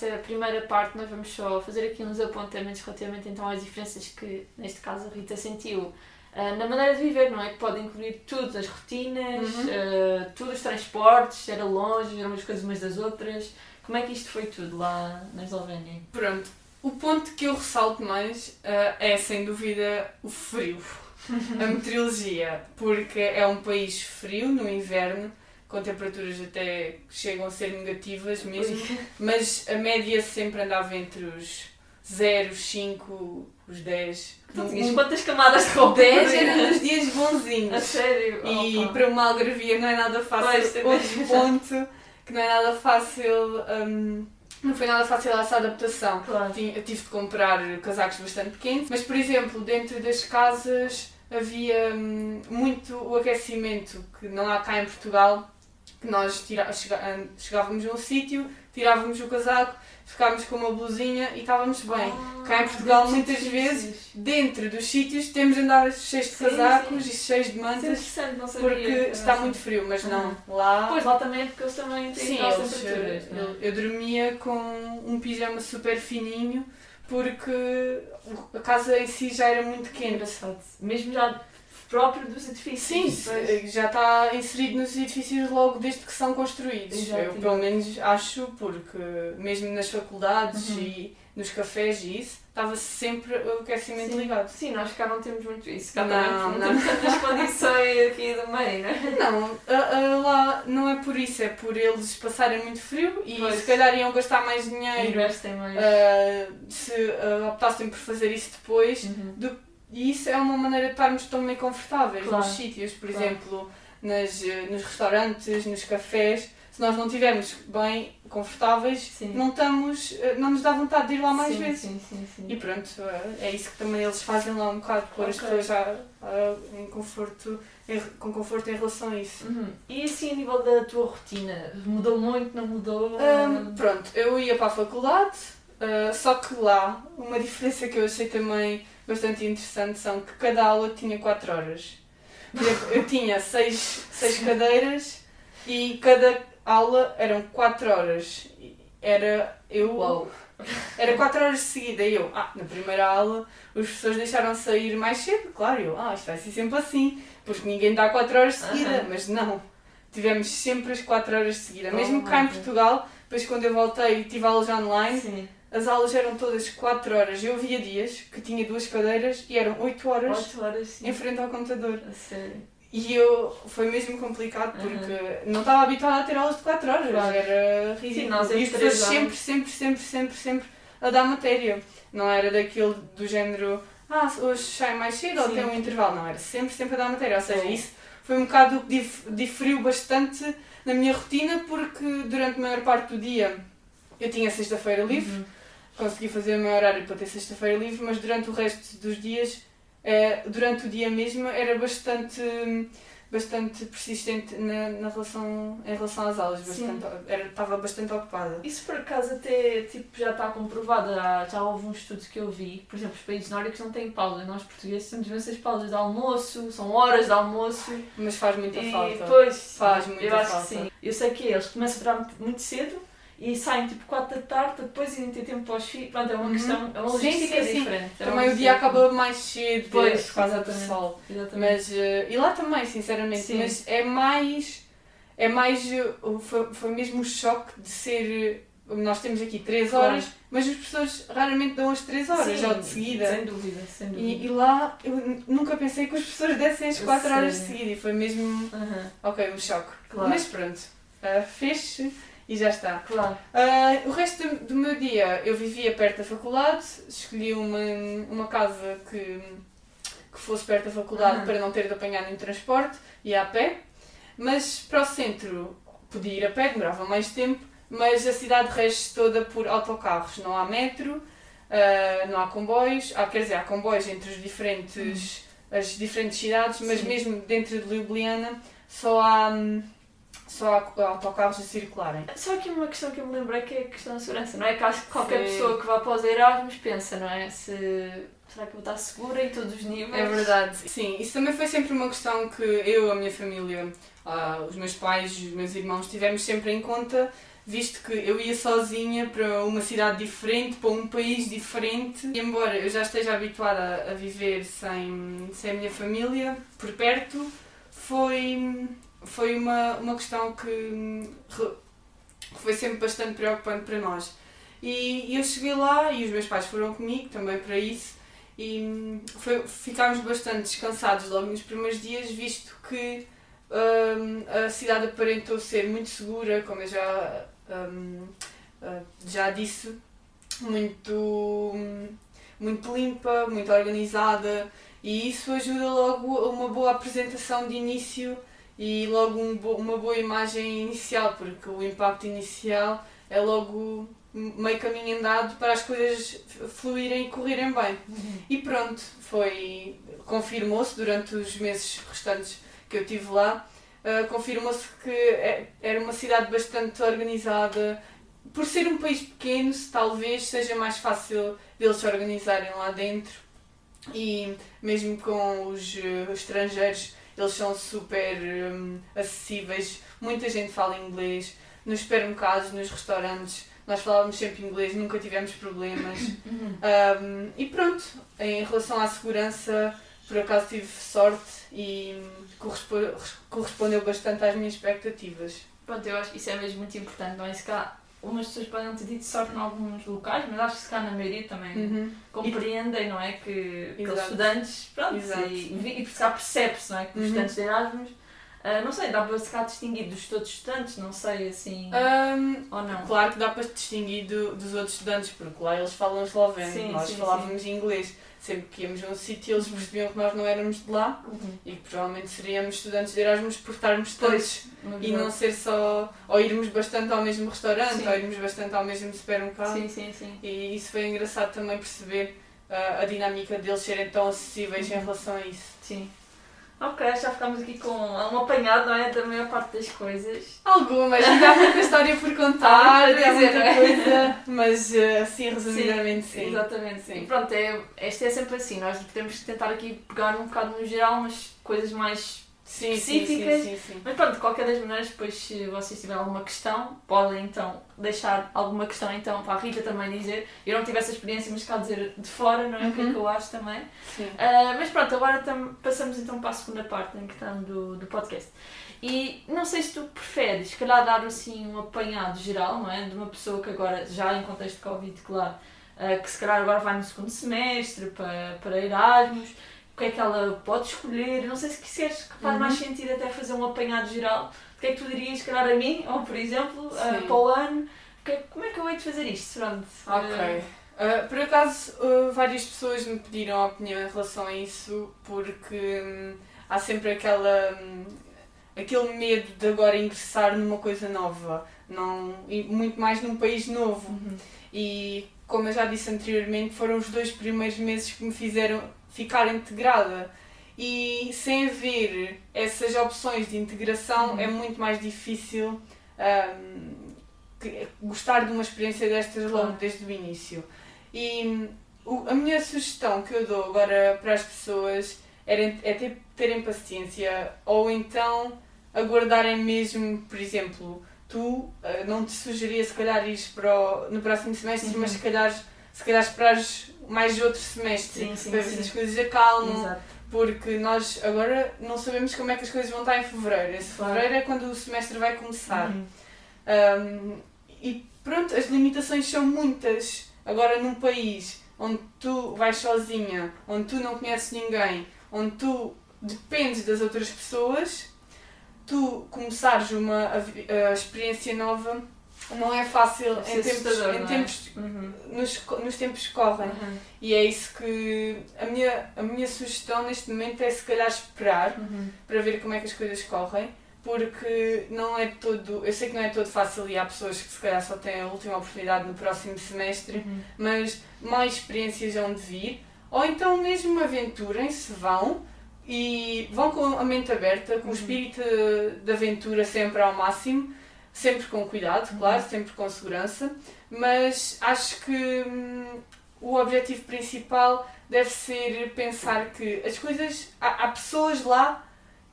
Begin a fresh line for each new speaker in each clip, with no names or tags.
nesta primeira parte nós vamos só fazer aqui uns apontamentos relativamente então às diferenças que, neste caso, a Rita sentiu Uh, na maneira de viver, não é? Que pode incluir tudo, as rotinas, uhum. uh, tudo, os transportes, era longe, eram as coisas umas das outras. Como é que isto foi tudo lá na Eslovénia?
Pronto, o ponto que eu ressalto mais uh, é sem dúvida o frio, a meteorologia, porque é um país frio no inverno, com temperaturas até que chegam a ser negativas mesmo, mas a média sempre andava entre os 0, 5, os 10.
Tu tinhas quantas camadas de roupa?
10 eram nos dias bonzinhos.
A sério?
E Opa. para uma algarvia não é nada fácil. Outro ponto que não é nada fácil. Um, não foi nada fácil essa adaptação.
Claro.
Tive de comprar casacos bastante quentes, mas por exemplo, dentro das casas havia hum, muito o aquecimento que não há cá em Portugal, que nós tira, chegávamos a um sítio, tirávamos o casaco ficámos com uma blusinha e estávamos bem. Ah, Cá em Portugal, muitas vezes, dentro dos sítios, temos de andar cheios de casacos sim. e cheios de mantas porque está muito frio, mas não. Lá.
Pois lá também é porque eles também têm sim, eles, temperaturas.
Eu, eu, eu dormia com um pijama super fininho porque a casa em si já era muito quente.
Engraçado. Mesmo já próprio dos edifícios.
Sim, já está inserido nos edifícios logo desde que são construídos. Exato. Eu pelo menos acho, porque mesmo nas faculdades uhum. e nos cafés e isso, estava sempre o aquecimento
Sim.
ligado.
Sim, nós cá não temos muito isso. Cá não, não, não temos tantas condições aqui do meio, não é?
Não, lá não é por isso, é por eles passarem muito frio e pois. se calhar iam gastar mais dinheiro
mais.
Uh, se uh, optassem por fazer isso depois uhum. do e isso é uma maneira de estarmos também confortáveis claro. nos sítios, por claro. exemplo, nas, eh, nos restaurantes, nos cafés. Se nós não estivermos bem confortáveis, sim. não, estamos, eh, não nos dá vontade de ir lá mais
sim,
vezes.
Sim, sim, sim.
E pronto, eh, é isso que também eles fazem lá um bocado, pôr okay. as pessoas já, em conforto, em, com conforto em relação a isso.
Uhum. E assim, a nível da tua rotina, mudou muito, não mudou?
Um, pronto, eu ia para a faculdade, uh, só que lá, uma diferença que eu achei também bastante interessante são que cada aula tinha 4 horas. Eu tinha 6 seis, cadeiras e cada aula eram 4 horas. Era eu.
Uau.
Era 4 horas de seguida e eu, ah, na primeira aula os professores deixaram sair mais cedo, claro, eu, ah, isto vai ser sempre assim, porque ninguém dá 4 horas de seguida, uh -huh. mas não. Tivemos sempre as 4 horas de seguida. Oh, Mesmo cá em Portugal, depois quando eu voltei e tive aulas online,
Sim
as aulas eram todas 4 horas. Eu via dias que tinha duas cadeiras e eram 8 horas,
8 horas
em frente ao computador.
A sério.
E eu, foi mesmo complicado porque uhum. não estava habituada a ter aulas de 4 horas, claro. era ridículo. Sim, e as pessoas sempre, sempre, sempre, sempre, sempre a dar matéria. Não era daquilo do género, ah, hoje sai mais cedo Sim. ou tem um intervalo. Não, era sempre, sempre a dar matéria. Ou seja, isso foi um bocado dif diferiu bastante na minha rotina porque durante a maior parte do dia eu tinha sexta-feira livre. Uhum consegui fazer o meu horário para ter sexta-feira livre, mas durante o resto dos dias, eh, durante o dia mesmo, era bastante bastante persistente na, na relação, em relação às aulas, bastante, era, estava bastante ocupada.
Isso por acaso até tipo, já está comprovado, já, já houve uns estudos que eu vi, por exemplo, os países nórdicos não têm pausa, nós portugueses temos essas pausas de almoço, são horas de almoço.
Mas faz muita
e,
falta.
Pois,
faz muita
eu
falta.
acho que sim. Eu sei que eles começam a durar muito cedo, e saem tipo 4 da tarde depois irem ter tempo para os filhos. Pronto, é uma uhum. questão, é uma logística sim, sim, diferente.
É também o dia acaba mais cedo
depois,
por causa do sol. Exatamente. Mas, uh, e lá também, sinceramente, sim. mas é mais. É mais. Uh, foi, foi mesmo o choque de ser. Uh, nós temos aqui 3 horas, claro. mas as pessoas raramente dão as 3 horas, já de seguida.
Sem dúvida, sem dúvida.
E, e, lá eu nunca pensei que as pessoas dessem as 4 horas de seguida e foi mesmo. Uhum. Ok, um choque. Claro. Mas pronto, uh, fez-se e já está.
Claro.
Uh, o resto do, do, meu dia eu vivia perto da faculdade, escolhi uma, uma casa que, que fosse perto da faculdade uhum. para não ter de apanhar nenhum transporte, ia a pé, mas para o centro podia ir a pé, demorava mais tempo, mas a cidade rege toda por autocarros, não há metro, uh, não há comboios, há, quer dizer, há comboios entre os diferentes, uhum. as diferentes cidades, mas Sim. mesmo dentro de Ljubljana só há. Só autocarros a circularem.
Só que uma questão que eu me lembrei que é a questão da segurança, não é? Que acho que qualquer Sim. pessoa que vá para os Erasmus pensa, não é? Se será que eu vou estar segura em todos os níveis?
É verdade. Sim, isso também foi sempre uma questão que eu, a minha família, uh, os meus pais, os meus irmãos tivemos sempre em conta visto que eu ia sozinha para uma cidade diferente, para um país diferente. E embora eu já esteja habituada a viver sem, sem a minha família por perto, foi, foi uma, uma questão que foi sempre bastante preocupante para nós. E, eu cheguei lá e os meus pais foram comigo também para isso e foi, ficámos bastante descansados logo nos primeiros dias, visto que um, a cidade aparentou ser muito segura, como eu já, um, uh, já disse, muito, muito limpa, muito organizada e isso ajuda logo a uma boa apresentação de início e logo um bo uma boa imagem inicial, porque o impacto inicial é logo meio caminho andado para as coisas fluírem e correrem bem. E pronto, foi confirmou-se durante os meses restantes que eu tive lá, uh, confirmou-se que é, era uma cidade bastante organizada. Por ser um país pequeno, talvez seja mais fácil deles se organizarem lá dentro e mesmo com os uh, estrangeiros eles são super um, acessíveis, muita gente fala inglês, nos supermercados, nos restaurantes, nós falávamos sempre inglês, nunca tivemos problemas. Uhum. Um, e pronto, em relação à segurança, por acaso tive sorte e correspondeu bastante às minhas expectativas.
Pronto, eu acho que isso é mesmo muito importante, não é? Se cá, umas pessoas podem ter tido sorte em alguns locais, mas acho que se cá na maioria também uhum. compreendem, não é? Que aqueles estudantes, pronto, Exato. e, e por cá percebe-se, não é? Que os uhum. estudantes de Erasmus Uh, não sei, dá para ficar distinguido dos outros estudantes, não sei assim. Um, ou não?
Claro que dá para distinguir do, dos outros estudantes, porque lá eles falam esloveno, nós sim, falávamos sim. inglês. Sempre que íamos a um sítio, eles percebiam que nós não éramos de lá uhum. e que provavelmente seríamos estudantes de Erasmus por estarmos todos e não ser só. ou irmos bastante ao mesmo restaurante, sim. ou irmos bastante ao mesmo supermercado.
Sim, sim, sim.
E isso foi engraçado também perceber uh, a dinâmica deles serem tão acessíveis uhum. em relação a isso.
Sim. Ok, já ficamos aqui com um apanhado, não é? Da maior parte das coisas.
Algumas, ainda há muita história por contar, ah, há muita é? coisa, mas assim, resumidamente, sim. sim.
Exatamente, sim. E pronto, é, este é sempre assim, nós podemos tentar aqui pegar um bocado no geral, mas coisas mais sim, específicas. Sim, sim, sim, Mas pronto, de qualquer das maneiras, depois se vocês tiverem alguma questão, podem então deixar alguma questão então para a Rita também dizer. Eu não tive essa experiência, mas cá dizer de fora, não é? Uhum. O que é que uhum. eu acho também. Uh, mas pronto, agora passamos então para a segunda parte em questão do, do podcast. E não sei se tu preferes, se calhar dar assim um apanhado geral, não é? De uma pessoa que agora, já em contexto de Covid, claro, uh, que se calhar agora vai no segundo semestre para, para Erasmus que é que ela pode escolher. Não sei se quiseres que faz uhum. mais sentido até fazer um apanhado geral. O que é que tu dirias, calhar, a mim, ou por exemplo, uh, para o ano? Que, como é que eu hei de fazer isto? Pronto.
Ok. Uh, por acaso, uh, várias pessoas me pediram a opinião em relação a isso, porque hum, há sempre aquela, hum, aquele medo de agora ingressar numa coisa nova, não, e muito mais num país novo. Uhum. E, como eu já disse anteriormente, foram os dois primeiros meses que me fizeram ficar integrada. E sem haver essas opções de integração uhum. é muito mais difícil um, gostar de uma experiência destas logo desde o início. E o, a minha sugestão que eu dou agora para as pessoas é, é ter, terem paciência ou então aguardarem mesmo, por exemplo, tu uh, não te sugeria se calhar ir para o, no próximo semestre, uhum. mas se calhar, se calhar esperares mais outro semestre sim, sim, para ver se as coisas acalmam. Exato. Porque nós agora não sabemos como é que as coisas vão estar em fevereiro. Esse claro. fevereiro é quando o semestre vai começar. Uhum. Um, e pronto, as limitações são muitas. Agora, num país onde tu vais sozinha, onde tu não conheces ninguém, onde tu dependes das outras pessoas, tu começares uma a, a experiência nova não é fácil em tempos, em é? tempos uhum. nos, nos tempos que correm. Uhum. E é isso que a minha, a minha sugestão neste momento é se calhar esperar uhum. para ver como é que as coisas correm, porque não é todo. Eu sei que não é todo fácil e há pessoas que se calhar só têm a última oportunidade no próximo semestre, uhum. mas mais experiências vão de vir, ou então mesmo aventurem-se, vão e vão com a mente aberta, com o uhum. espírito de aventura sempre ao máximo sempre com cuidado, claro, sempre com segurança, mas acho que hum, o objetivo principal deve ser pensar que as coisas. Há, há pessoas lá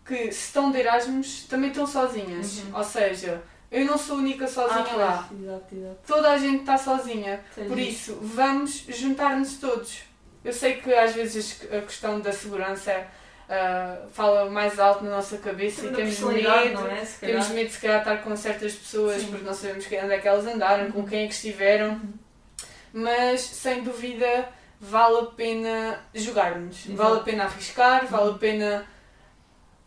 que, se estão de Erasmus, também estão sozinhas. Uhum. Ou seja, eu não sou a única sozinha ah, lá. Exato, exato. Toda a gente está sozinha. Por isso, vamos juntar-nos todos. Eu sei que às vezes a questão da segurança uh, fala mais alto na nossa cabeça e temos medo, é? temos medo de se calhar estar com certas pessoas Sim. porque não sabemos onde é que elas andaram, uhum. com quem é que estiveram. Uhum. Mas sem dúvida vale a pena jogarmos, vale a pena arriscar, uhum. vale a pena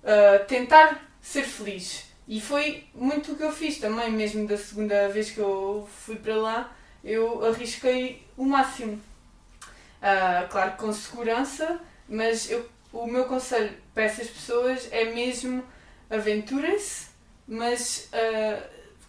uh, tentar ser feliz. E foi muito o que eu fiz também, mesmo da segunda vez que eu fui para lá, eu arrisquei o máximo. Uh, claro com segurança, mas eu, o meu conselho para essas pessoas é mesmo aventurem-se, mas uh,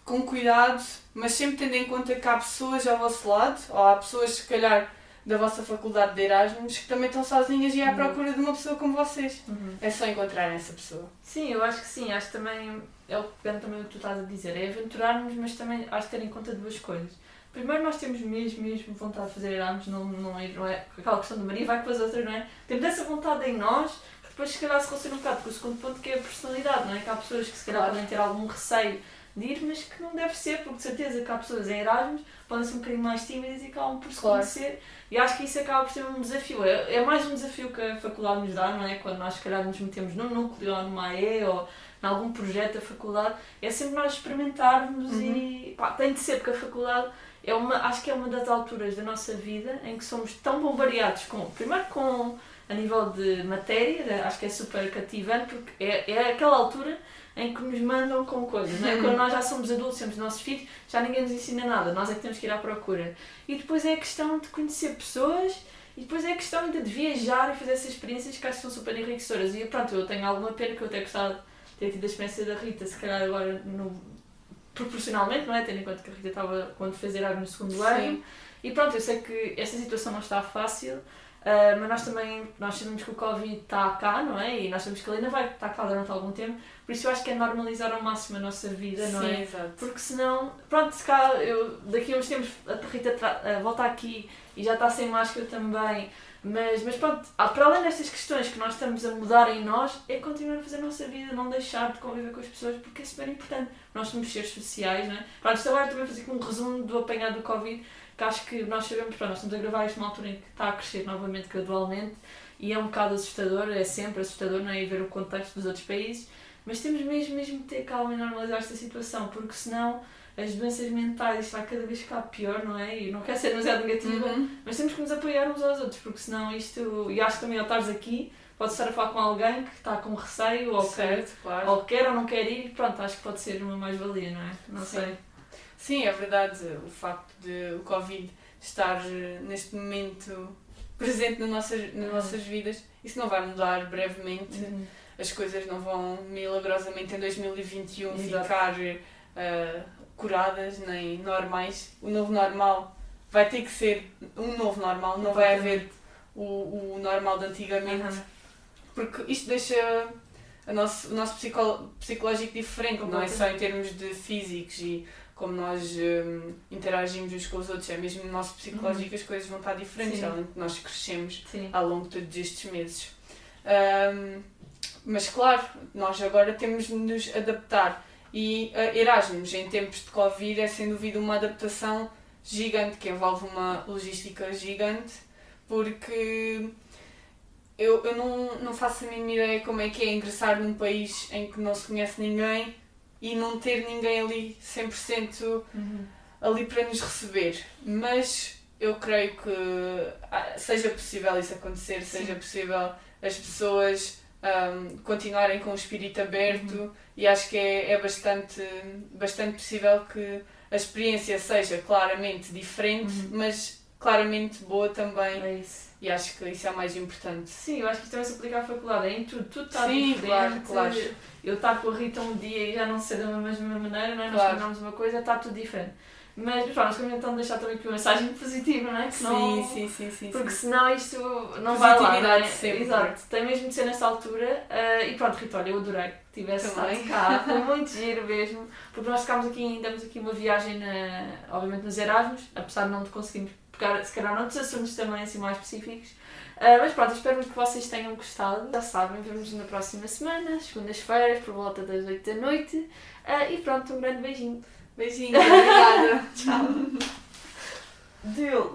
com cuidado, mas sempre tendo em conta que há pessoas ao vosso lado, ou há pessoas se calhar da vossa faculdade de Erasmus que também estão sozinhas e à uhum. procura de uma pessoa como vocês. Uhum. É só encontrar essa pessoa.
Sim, eu acho que sim. Acho que também é o que depende também do que tu estás a dizer. É aventurarmos, mas também acho que ter em conta duas coisas. Primeiro, nós temos mesmo, mesmo vontade de fazer Erasmus, não, não, é, não é aquela questão do Maria vai com as outras, não é? Temos essa vontade em nós que depois, se calhar, se relaciona um bocado com o segundo ponto que é a personalidade, não é? Que há pessoas que, se calhar, podem ter algum receio de ir, mas que não deve ser, porque de certeza que há pessoas em Erasmus podem ser um bocadinho mais tímidas e acabam por se claro. conhecer e acho que isso acaba por ser um desafio. É, é mais um desafio que a faculdade nos dá, não é? Quando nós, se calhar, nos metemos num núcleo ou numa AE ou em algum projeto da faculdade, é sempre nós experimentarmos uhum. e pá, tem de ser, porque a faculdade é uma, acho que é uma das alturas da nossa vida em que somos tão bombardeados com, primeiro com a nível de matéria, acho que é super cativante, porque é, é aquela altura em que nos mandam com coisas. Não é? Quando nós já somos adultos, temos nossos filhos, já ninguém nos ensina nada, nós é que temos que ir à procura. E depois é a questão de conhecer pessoas e depois é a questão de viajar e fazer essas experiências que acho que são super enriquecedoras. E pronto, eu tenho alguma pena que eu até gostava de ter tido a experiência da Rita, se calhar agora no, proporcionalmente, não é? Tendo em conta que a Rita estava quando fez Erasmus no segundo ano. E pronto, eu sei que esta situação não está fácil, Uh, mas nós também nós sabemos que o Covid está cá, não é? E nós sabemos que ele ainda vai estar cá durante algum tempo, por isso eu acho que é normalizar ao máximo a nossa vida, não é? Exato. Porque senão, pronto, se cá eu daqui a uns tempos a Rita uh, volta aqui e já está sem máscara também, mas, mas pronto, para além destas questões que nós estamos a mudar em nós, é continuar a fazer a nossa vida, não deixar de conviver com as pessoas, porque é super importante. Nós somos seres sociais, não é? Pronto, isto agora também fazer um resumo do apanhado do Covid que acho que nós sabemos, pronto, nós estamos a gravar isto numa altura em que está a crescer novamente gradualmente e é um bocado assustador, é sempre assustador não é? E ver o contexto dos outros países, mas temos mesmo, mesmo de ter calma e normalizar esta situação, porque senão as doenças mentais isto vai cada vez ficar pior, não é? E não quero ser demasiado negativa, uhum. mas temos que nos apoiar uns aos outros, porque senão isto, e acho que também ao estares aqui, pode estar a falar com alguém que está com receio ou, certo, quer, claro. ou quer ou não quer ir, pronto, acho que pode ser uma mais-valia, não é? Não Sim. sei.
Sim, é verdade. O facto de o Covid estar eh, neste momento presente nas nossas, nas nossas vidas, isso não vai mudar brevemente. Uhum. As coisas não vão milagrosamente em 2021 Exato. ficar uh, curadas nem normais. O novo normal vai ter que ser um novo normal, não vai haver o, o normal de antigamente. Uhum. Porque isto deixa nosso, o nosso psicológico diferente, não é só em termos de físicos e como nós um, interagimos uns com os outros, é mesmo no nosso psicológico uhum. as coisas vão estar diferentes, Sim. além de nós crescemos Sim. ao longo de todos estes meses. Um, mas claro, nós agora temos de nos adaptar e uh, Erasmus em tempos de Covid é sem dúvida uma adaptação gigante que envolve uma logística gigante porque eu, eu não, não faço a mínima ideia como é que é ingressar num país em que não se conhece ninguém e não ter ninguém ali 100% uhum. ali para nos receber. Mas eu creio que ah, seja possível isso acontecer, Sim. seja possível as pessoas um, continuarem com o espírito aberto uhum. e acho que é, é bastante, bastante possível que a experiência seja claramente diferente, uhum. mas claramente boa também.
É.
E acho que isso é o mais importante.
Sim, eu acho que isso também se aplica à faculdade, é em tudo, tudo está Sim, diferente. Claro, claro. Eu estar com a Rita um dia e já não ser da mesma maneira, não é? Nós claro. combinamos uma coisa, está tudo diferente. Mas pronto, nós também então deixar também aqui uma mensagem positiva, não é? Que
não, sim, sim, sim,
Porque sim. senão isto não vai lá. Não é? sempre. Exato, tem mesmo de ser nesta altura. Uh, e pronto, Rita, olha, eu adorei que tivesse estado cá. Foi muito giro mesmo. Porque nós ficámos aqui, damos aqui uma viagem, na, obviamente, nos Erasmus, apesar de não conseguirmos tocar, se calhar, noutros assuntos também assim mais específicos. Uh, mas pronto, espero que vocês tenham gostado. Já sabem, vemos na próxima semana, segundas-feiras, por volta das 8 da noite. Uh, e pronto, um grande beijinho.
Beijinho, obrigada.
Tchau. Deu.